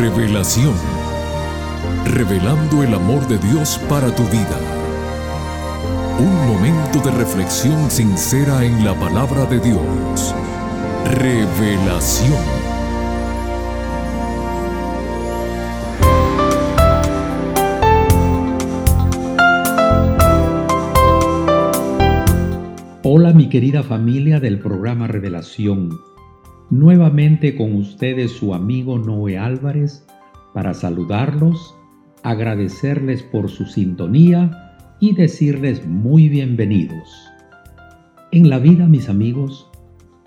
Revelación. Revelando el amor de Dios para tu vida. Un momento de reflexión sincera en la palabra de Dios. Revelación. Hola mi querida familia del programa Revelación. Nuevamente con ustedes su amigo Noé Álvarez para saludarlos, agradecerles por su sintonía y decirles muy bienvenidos. En la vida, mis amigos,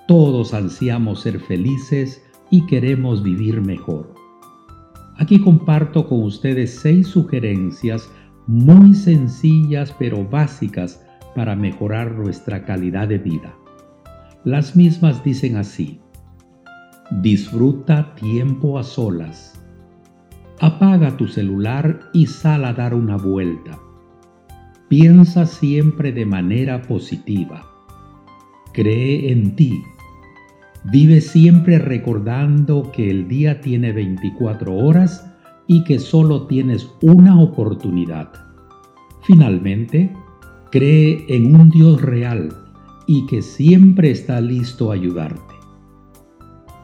todos ansiamos ser felices y queremos vivir mejor. Aquí comparto con ustedes seis sugerencias muy sencillas pero básicas para mejorar nuestra calidad de vida. Las mismas dicen así. Disfruta tiempo a solas. Apaga tu celular y sal a dar una vuelta. Piensa siempre de manera positiva. Cree en ti. Vive siempre recordando que el día tiene 24 horas y que solo tienes una oportunidad. Finalmente, cree en un Dios real y que siempre está listo a ayudarte.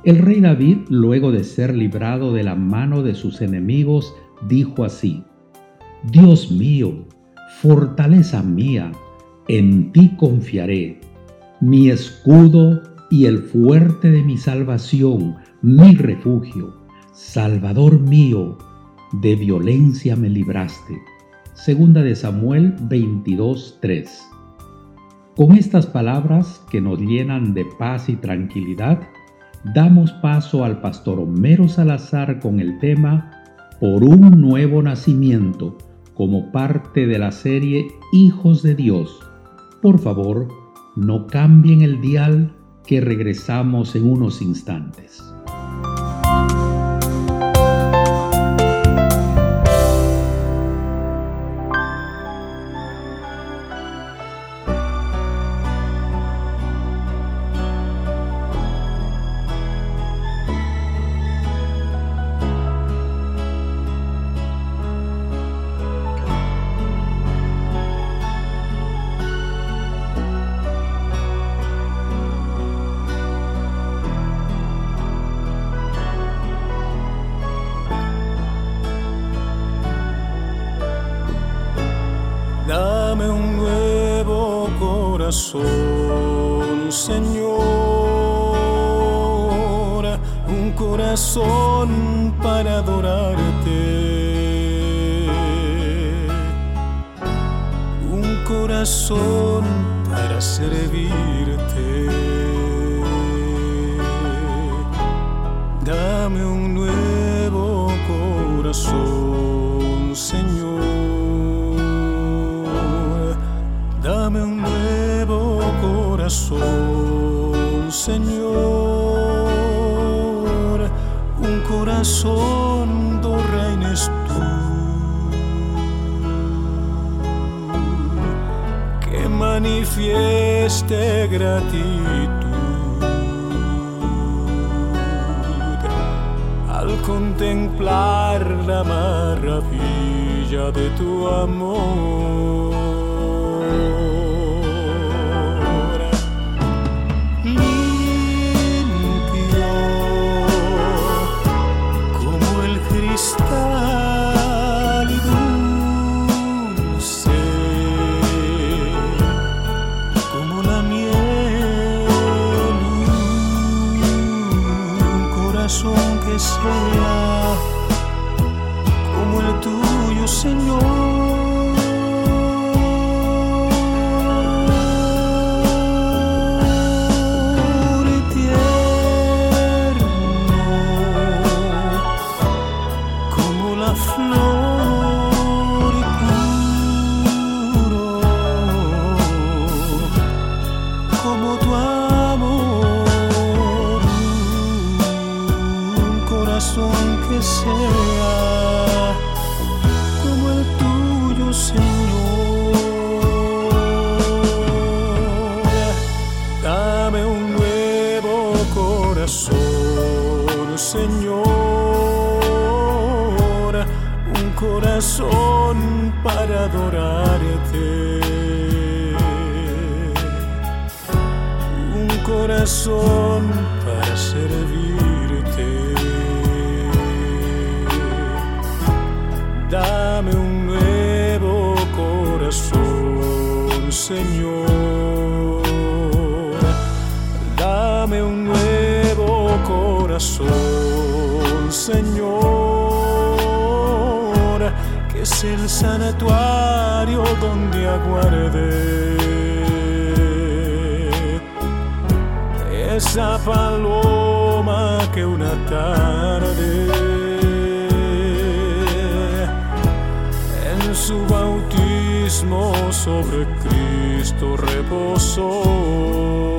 El rey David, luego de ser librado de la mano de sus enemigos, dijo así, Dios mío, fortaleza mía, en ti confiaré, mi escudo y el fuerte de mi salvación, mi refugio, Salvador mío, de violencia me libraste. Segunda de Samuel 22:3. Con estas palabras que nos llenan de paz y tranquilidad, damos paso al pastor Homero Salazar con el tema Por un nuevo nacimiento como parte de la serie Hijos de Dios. Por favor, no cambien el dial que regresamos en unos instantes. Señor, un corazón para adorarte, un corazón para servirte. Señor, un corazón do reines tú, que manifieste gratitud al contemplar la maravilla de tu amor. Señor, corazón para servirte. Dame un nuevo corazón, Señor. Dame un nuevo corazón, Señor es el santuario donde aguardé esa paloma que una tarde en su bautismo sobre Cristo reposó.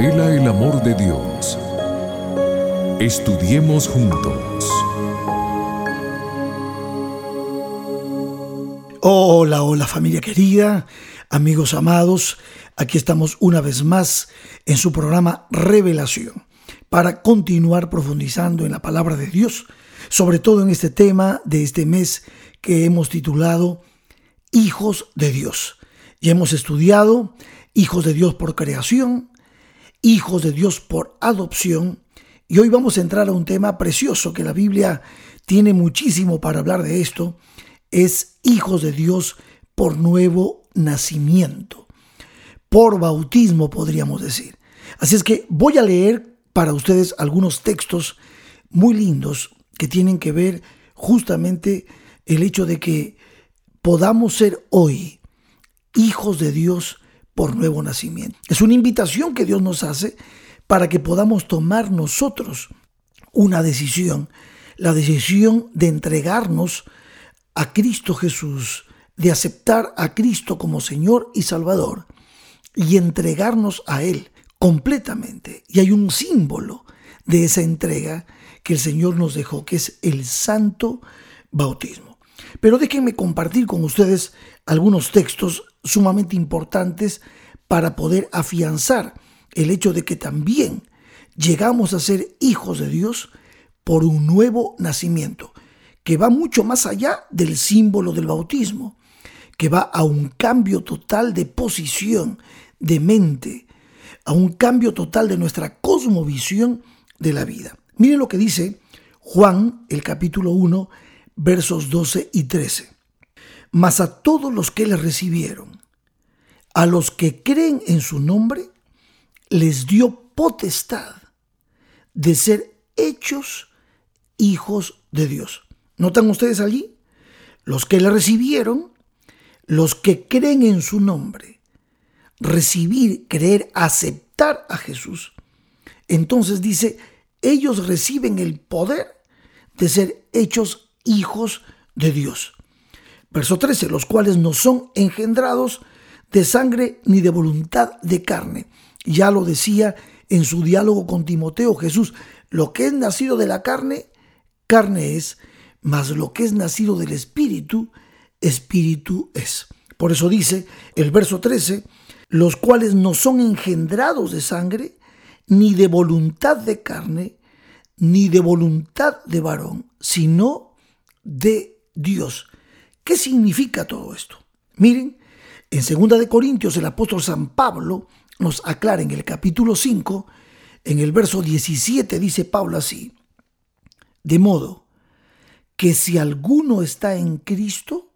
Revela el amor de Dios. Estudiemos juntos. Hola, hola familia querida, amigos amados, aquí estamos una vez más en su programa Revelación para continuar profundizando en la palabra de Dios, sobre todo en este tema de este mes que hemos titulado Hijos de Dios. Y hemos estudiado hijos de Dios por creación, hijos de Dios por adopción. Y hoy vamos a entrar a un tema precioso que la Biblia tiene muchísimo para hablar de esto. Es hijos de Dios por nuevo nacimiento, por bautismo podríamos decir. Así es que voy a leer para ustedes algunos textos muy lindos que tienen que ver justamente el hecho de que podamos ser hoy hijos de Dios por nuevo nacimiento. Es una invitación que Dios nos hace para que podamos tomar nosotros una decisión, la decisión de entregarnos a Cristo Jesús, de aceptar a Cristo como Señor y Salvador y entregarnos a Él completamente. Y hay un símbolo de esa entrega que el Señor nos dejó, que es el santo bautismo. Pero déjenme compartir con ustedes algunos textos sumamente importantes para poder afianzar el hecho de que también llegamos a ser hijos de Dios por un nuevo nacimiento, que va mucho más allá del símbolo del bautismo, que va a un cambio total de posición, de mente, a un cambio total de nuestra cosmovisión de la vida. Miren lo que dice Juan, el capítulo 1, versos 12 y 13 mas a todos los que le recibieron, a los que creen en su nombre, les dio potestad de ser hechos hijos de Dios. ¿Notan ustedes allí? Los que le recibieron, los que creen en su nombre, recibir, creer, aceptar a Jesús. Entonces dice, ellos reciben el poder de ser hechos hijos de Dios. Verso 13, los cuales no son engendrados de sangre ni de voluntad de carne. Ya lo decía en su diálogo con Timoteo Jesús, lo que es nacido de la carne, carne es, mas lo que es nacido del Espíritu, espíritu es. Por eso dice el verso 13, los cuales no son engendrados de sangre, ni de voluntad de carne, ni de voluntad de varón, sino de Dios. ¿Qué significa todo esto? Miren, en 2 de Corintios el apóstol San Pablo nos aclara en el capítulo 5, en el verso 17 dice Pablo así: De modo que si alguno está en Cristo,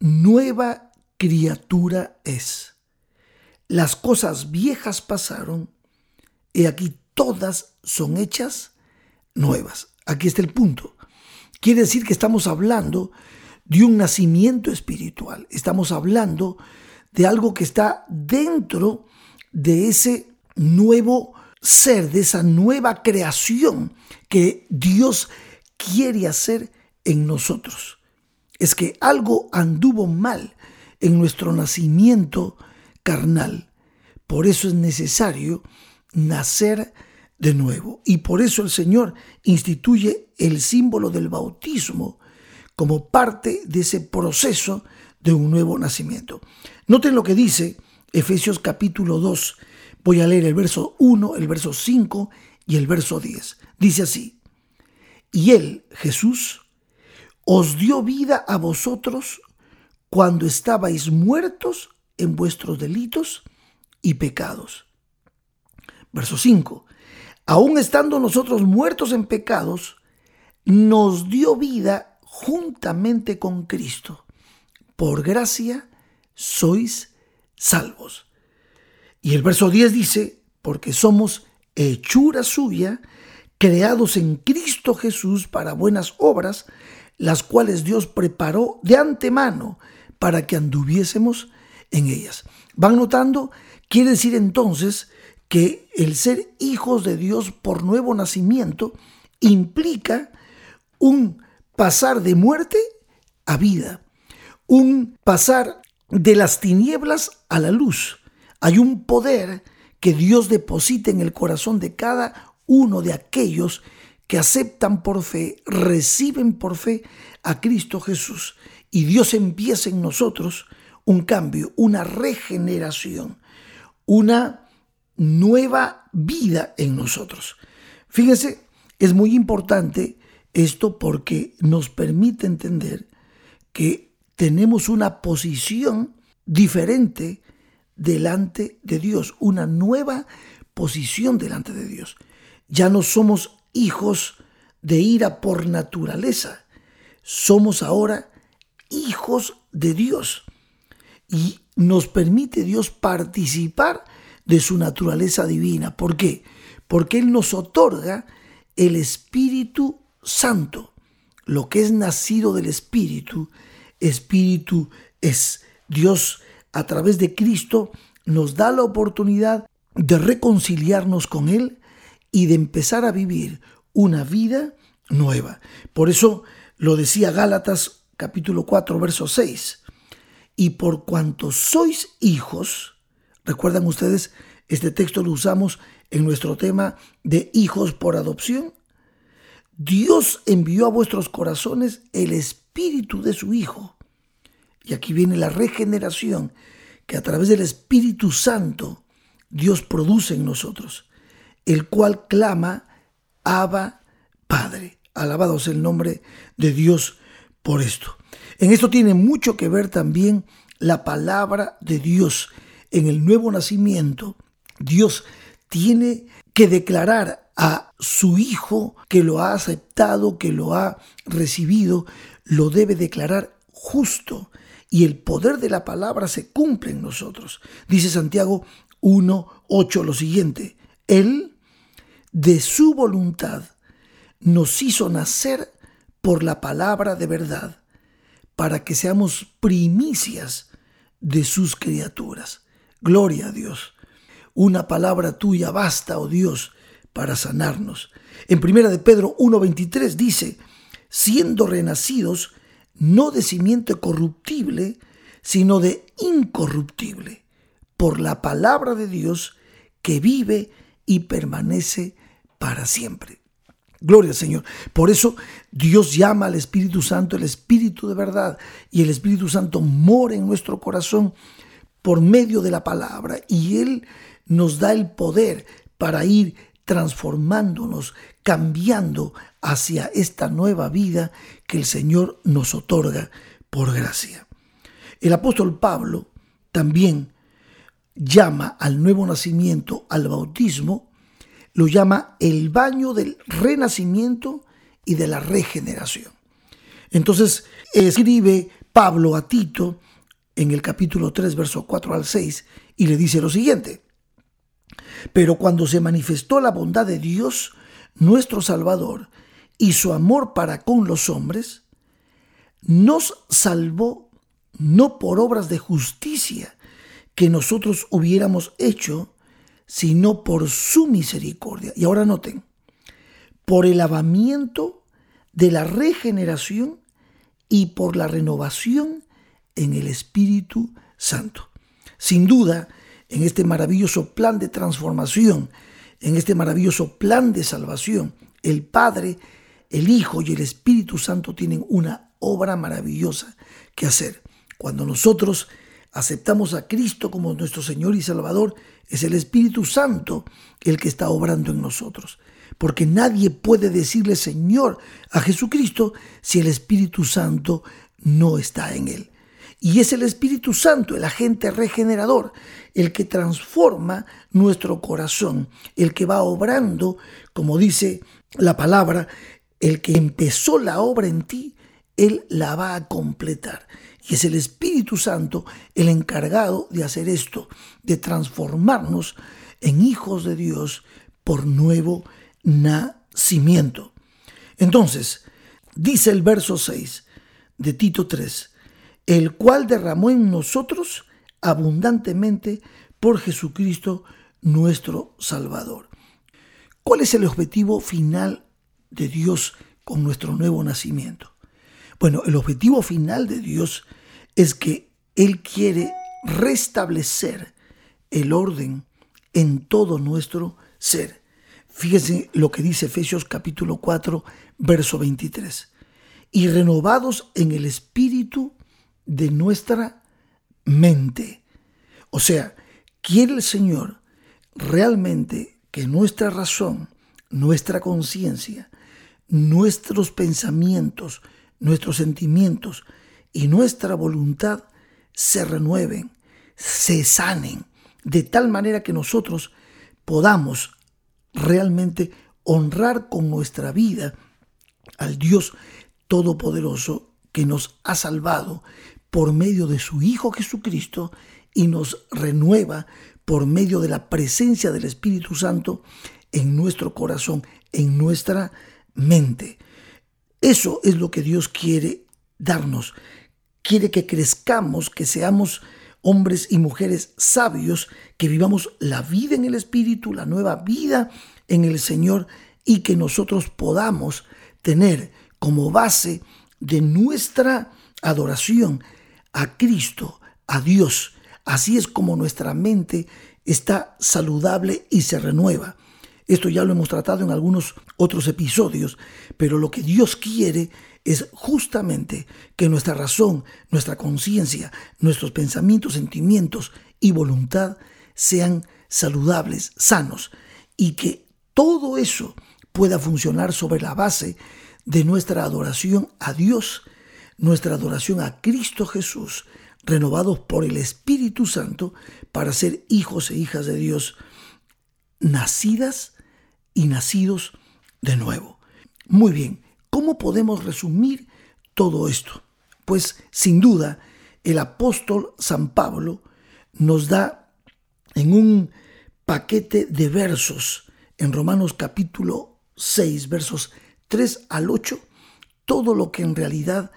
nueva criatura es. Las cosas viejas pasaron y aquí todas son hechas nuevas. Aquí está el punto. Quiere decir que estamos hablando de un nacimiento espiritual. Estamos hablando de algo que está dentro de ese nuevo ser, de esa nueva creación que Dios quiere hacer en nosotros. Es que algo anduvo mal en nuestro nacimiento carnal. Por eso es necesario nacer de nuevo. Y por eso el Señor instituye el símbolo del bautismo como parte de ese proceso de un nuevo nacimiento. Noten lo que dice Efesios capítulo 2. Voy a leer el verso 1, el verso 5 y el verso 10. Dice así, y Él, Jesús, os dio vida a vosotros cuando estabais muertos en vuestros delitos y pecados. Verso 5. Aún estando nosotros muertos en pecados, nos dio vida juntamente con Cristo. Por gracia sois salvos. Y el verso 10 dice, porque somos hechura suya, creados en Cristo Jesús para buenas obras, las cuales Dios preparó de antemano para que anduviésemos en ellas. ¿Van notando? Quiere decir entonces que el ser hijos de Dios por nuevo nacimiento implica un pasar de muerte a vida, un pasar de las tinieblas a la luz. Hay un poder que Dios deposita en el corazón de cada uno de aquellos que aceptan por fe, reciben por fe a Cristo Jesús y Dios empieza en nosotros un cambio, una regeneración, una nueva vida en nosotros. Fíjense, es muy importante esto porque nos permite entender que tenemos una posición diferente delante de Dios, una nueva posición delante de Dios. Ya no somos hijos de ira por naturaleza, somos ahora hijos de Dios. Y nos permite Dios participar de su naturaleza divina. ¿Por qué? Porque Él nos otorga el Espíritu Santo. Lo que es nacido del Espíritu, Espíritu es. Dios a través de Cristo nos da la oportunidad de reconciliarnos con Él y de empezar a vivir una vida nueva. Por eso lo decía Gálatas capítulo 4, verso 6. Y por cuanto sois hijos, recuerdan ustedes, este texto lo usamos en nuestro tema de hijos por adopción. Dios envió a vuestros corazones el espíritu de su Hijo. Y aquí viene la regeneración que a través del Espíritu Santo Dios produce en nosotros, el cual clama, Abba Padre. Alabado sea el nombre de Dios por esto. En esto tiene mucho que ver también la palabra de Dios. En el nuevo nacimiento, Dios tiene que declarar a su Hijo que lo ha aceptado, que lo ha recibido, lo debe declarar justo. Y el poder de la palabra se cumple en nosotros. Dice Santiago 1.8 lo siguiente. Él, de su voluntad, nos hizo nacer por la palabra de verdad, para que seamos primicias de sus criaturas. Gloria a Dios. Una palabra tuya basta, oh Dios, para sanarnos. En primera de Pedro 1:23 dice, siendo renacidos no de simiente corruptible, sino de incorruptible, por la palabra de Dios que vive y permanece para siempre. Gloria al Señor. Por eso Dios llama al Espíritu Santo el Espíritu de verdad y el Espíritu Santo mora en nuestro corazón por medio de la palabra y Él nos da el poder para ir transformándonos, cambiando hacia esta nueva vida que el Señor nos otorga por gracia. El apóstol Pablo también llama al nuevo nacimiento, al bautismo, lo llama el baño del renacimiento y de la regeneración. Entonces escribe Pablo a Tito en el capítulo 3, verso 4 al 6, y le dice lo siguiente. Pero cuando se manifestó la bondad de Dios, nuestro Salvador, y su amor para con los hombres, nos salvó no por obras de justicia que nosotros hubiéramos hecho, sino por su misericordia. Y ahora noten, por el lavamiento de la regeneración y por la renovación en el Espíritu Santo. Sin duda, en este maravilloso plan de transformación, en este maravilloso plan de salvación, el Padre, el Hijo y el Espíritu Santo tienen una obra maravillosa que hacer. Cuando nosotros aceptamos a Cristo como nuestro Señor y Salvador, es el Espíritu Santo el que está obrando en nosotros. Porque nadie puede decirle Señor a Jesucristo si el Espíritu Santo no está en él. Y es el Espíritu Santo, el agente regenerador, el que transforma nuestro corazón, el que va obrando, como dice la palabra, el que empezó la obra en ti, Él la va a completar. Y es el Espíritu Santo el encargado de hacer esto, de transformarnos en hijos de Dios por nuevo nacimiento. Entonces, dice el verso 6 de Tito 3, el cual derramó en nosotros abundantemente por Jesucristo nuestro Salvador. ¿Cuál es el objetivo final de Dios con nuestro nuevo nacimiento? Bueno, el objetivo final de Dios es que Él quiere restablecer el orden en todo nuestro ser. Fíjense lo que dice Efesios capítulo 4, verso 23. Y renovados en el espíritu de nuestra mente. O sea, quiere el Señor realmente que nuestra razón, nuestra conciencia, nuestros pensamientos, nuestros sentimientos y nuestra voluntad se renueven, se sanen, de tal manera que nosotros podamos realmente honrar con nuestra vida al Dios Todopoderoso que nos ha salvado por medio de su Hijo Jesucristo y nos renueva por medio de la presencia del Espíritu Santo en nuestro corazón, en nuestra mente. Eso es lo que Dios quiere darnos. Quiere que crezcamos, que seamos hombres y mujeres sabios, que vivamos la vida en el Espíritu, la nueva vida en el Señor y que nosotros podamos tener como base de nuestra adoración a Cristo, a Dios. Así es como nuestra mente está saludable y se renueva. Esto ya lo hemos tratado en algunos otros episodios, pero lo que Dios quiere es justamente que nuestra razón, nuestra conciencia, nuestros pensamientos, sentimientos y voluntad sean saludables, sanos, y que todo eso pueda funcionar sobre la base de nuestra adoración a Dios, nuestra adoración a Cristo Jesús, renovados por el Espíritu Santo para ser hijos e hijas de Dios, nacidas y nacidos de nuevo. Muy bien, ¿cómo podemos resumir todo esto? Pues sin duda, el apóstol San Pablo nos da en un paquete de versos en Romanos capítulo 6, versos 3 al 8 todo lo que en realidad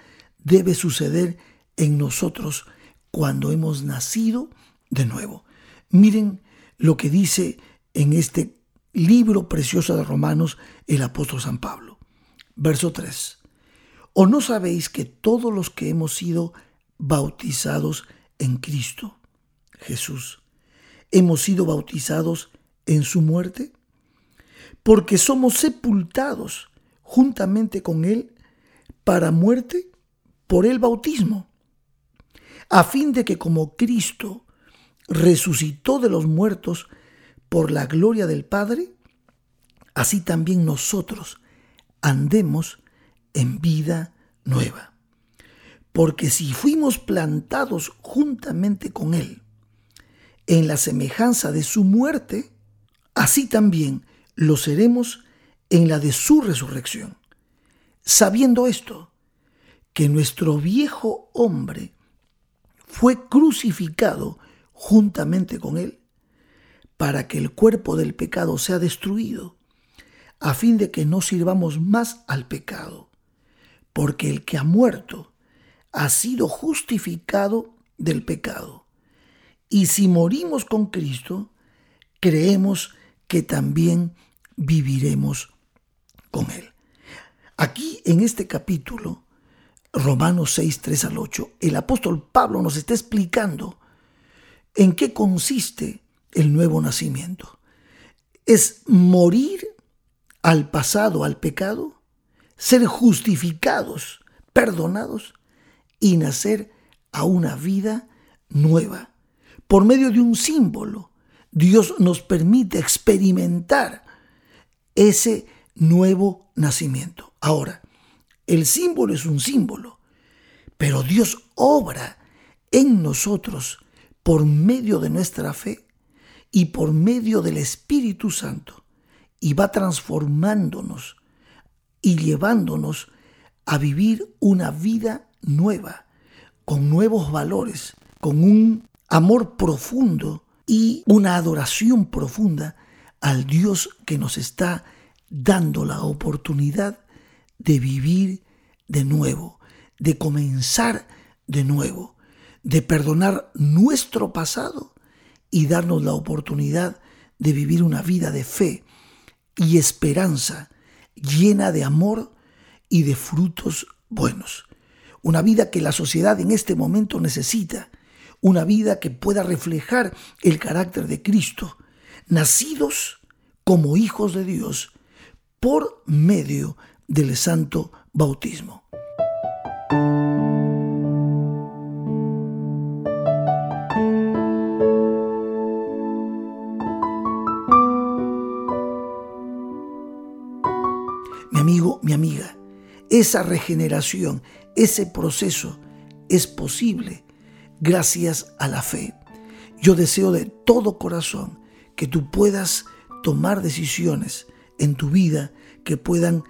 debe suceder en nosotros cuando hemos nacido de nuevo. Miren lo que dice en este libro precioso de Romanos el apóstol San Pablo. Verso 3. ¿O no sabéis que todos los que hemos sido bautizados en Cristo, Jesús, hemos sido bautizados en su muerte? Porque somos sepultados juntamente con Él para muerte por el bautismo, a fin de que como Cristo resucitó de los muertos por la gloria del Padre, así también nosotros andemos en vida nueva. Porque si fuimos plantados juntamente con Él en la semejanza de su muerte, así también lo seremos en la de su resurrección. Sabiendo esto, que nuestro viejo hombre fue crucificado juntamente con Él, para que el cuerpo del pecado sea destruido, a fin de que no sirvamos más al pecado, porque el que ha muerto ha sido justificado del pecado. Y si morimos con Cristo, creemos que también viviremos con Él. Aquí en este capítulo, Romanos 6, 3 al 8, el apóstol Pablo nos está explicando en qué consiste el nuevo nacimiento. Es morir al pasado, al pecado, ser justificados, perdonados y nacer a una vida nueva. Por medio de un símbolo, Dios nos permite experimentar ese nuevo nacimiento. Ahora, el símbolo es un símbolo, pero Dios obra en nosotros por medio de nuestra fe y por medio del Espíritu Santo y va transformándonos y llevándonos a vivir una vida nueva, con nuevos valores, con un amor profundo y una adoración profunda al Dios que nos está dando la oportunidad de vivir de nuevo, de comenzar de nuevo, de perdonar nuestro pasado y darnos la oportunidad de vivir una vida de fe y esperanza llena de amor y de frutos buenos. Una vida que la sociedad en este momento necesita, una vida que pueda reflejar el carácter de Cristo, nacidos como hijos de Dios por medio del santo bautismo. Mi amigo, mi amiga, esa regeneración, ese proceso es posible gracias a la fe. Yo deseo de todo corazón que tú puedas tomar decisiones en tu vida que puedan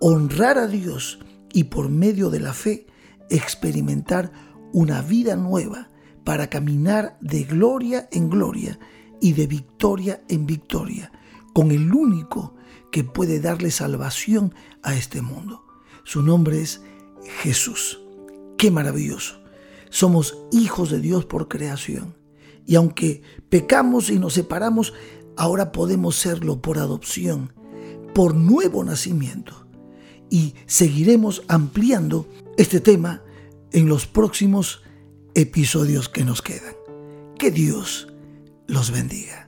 honrar a Dios y por medio de la fe experimentar una vida nueva para caminar de gloria en gloria y de victoria en victoria con el único que puede darle salvación a este mundo. Su nombre es Jesús. Qué maravilloso. Somos hijos de Dios por creación. Y aunque pecamos y nos separamos, ahora podemos serlo por adopción por nuevo nacimiento. Y seguiremos ampliando este tema en los próximos episodios que nos quedan. Que Dios los bendiga.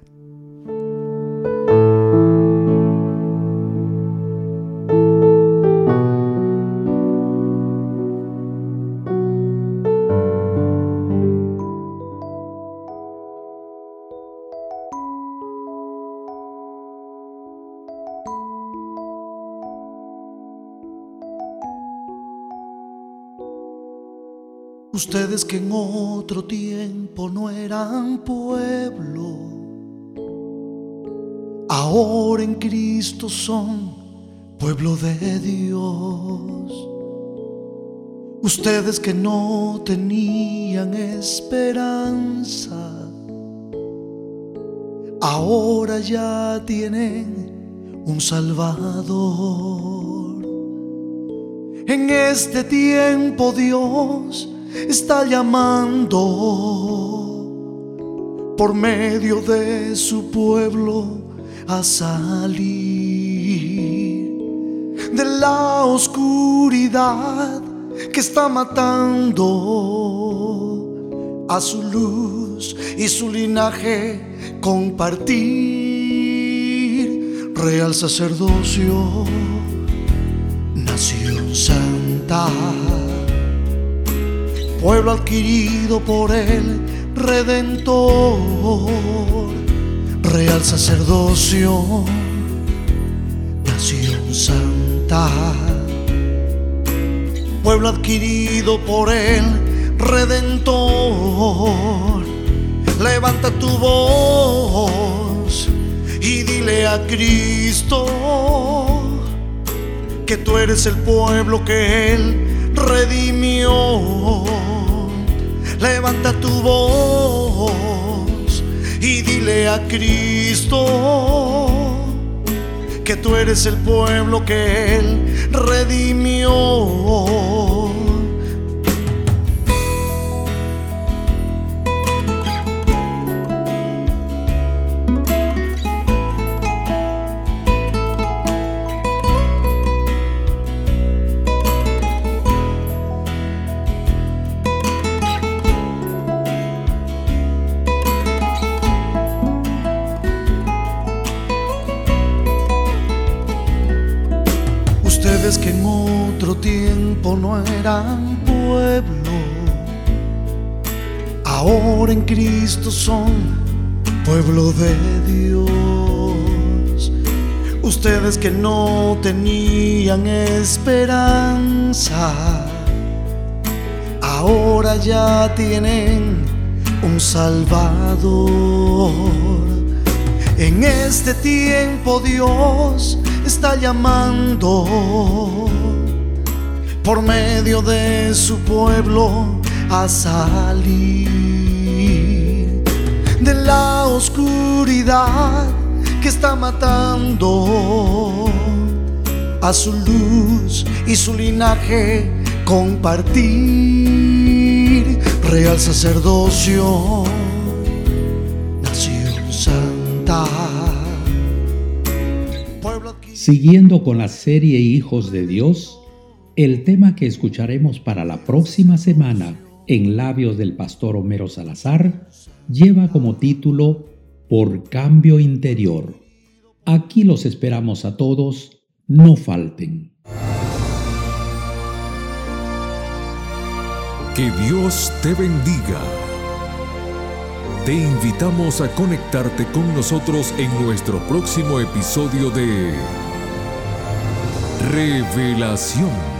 Que en otro tiempo no eran pueblo, ahora en Cristo son pueblo de Dios. Ustedes que no tenían esperanza, ahora ya tienen un Salvador. En este tiempo Dios está llamando por medio de su pueblo a salir de la oscuridad que está matando a su luz y su linaje compartir. Real sacerdocio nación santa, pueblo adquirido por el Redentor, real sacerdocio, nación santa, pueblo adquirido por el Redentor. Levanta tu voz y dile a Cristo que tú eres el pueblo que Él redimió. Levanta tu voz y dile a Cristo que tú eres el pueblo que Él redimió. No eran pueblo, ahora en Cristo son pueblo de Dios. Ustedes que no tenían esperanza, ahora ya tienen un Salvador. En este tiempo Dios está llamando por medio de su pueblo a salir de la oscuridad que está matando a su luz y su linaje. Compartir real sacerdocio nación santa. Siguiendo con la serie Hijos de Dios, el tema que escucharemos para la próxima semana en labios del pastor Homero Salazar lleva como título Por cambio interior. Aquí los esperamos a todos, no falten. Que Dios te bendiga. Te invitamos a conectarte con nosotros en nuestro próximo episodio de Revelación.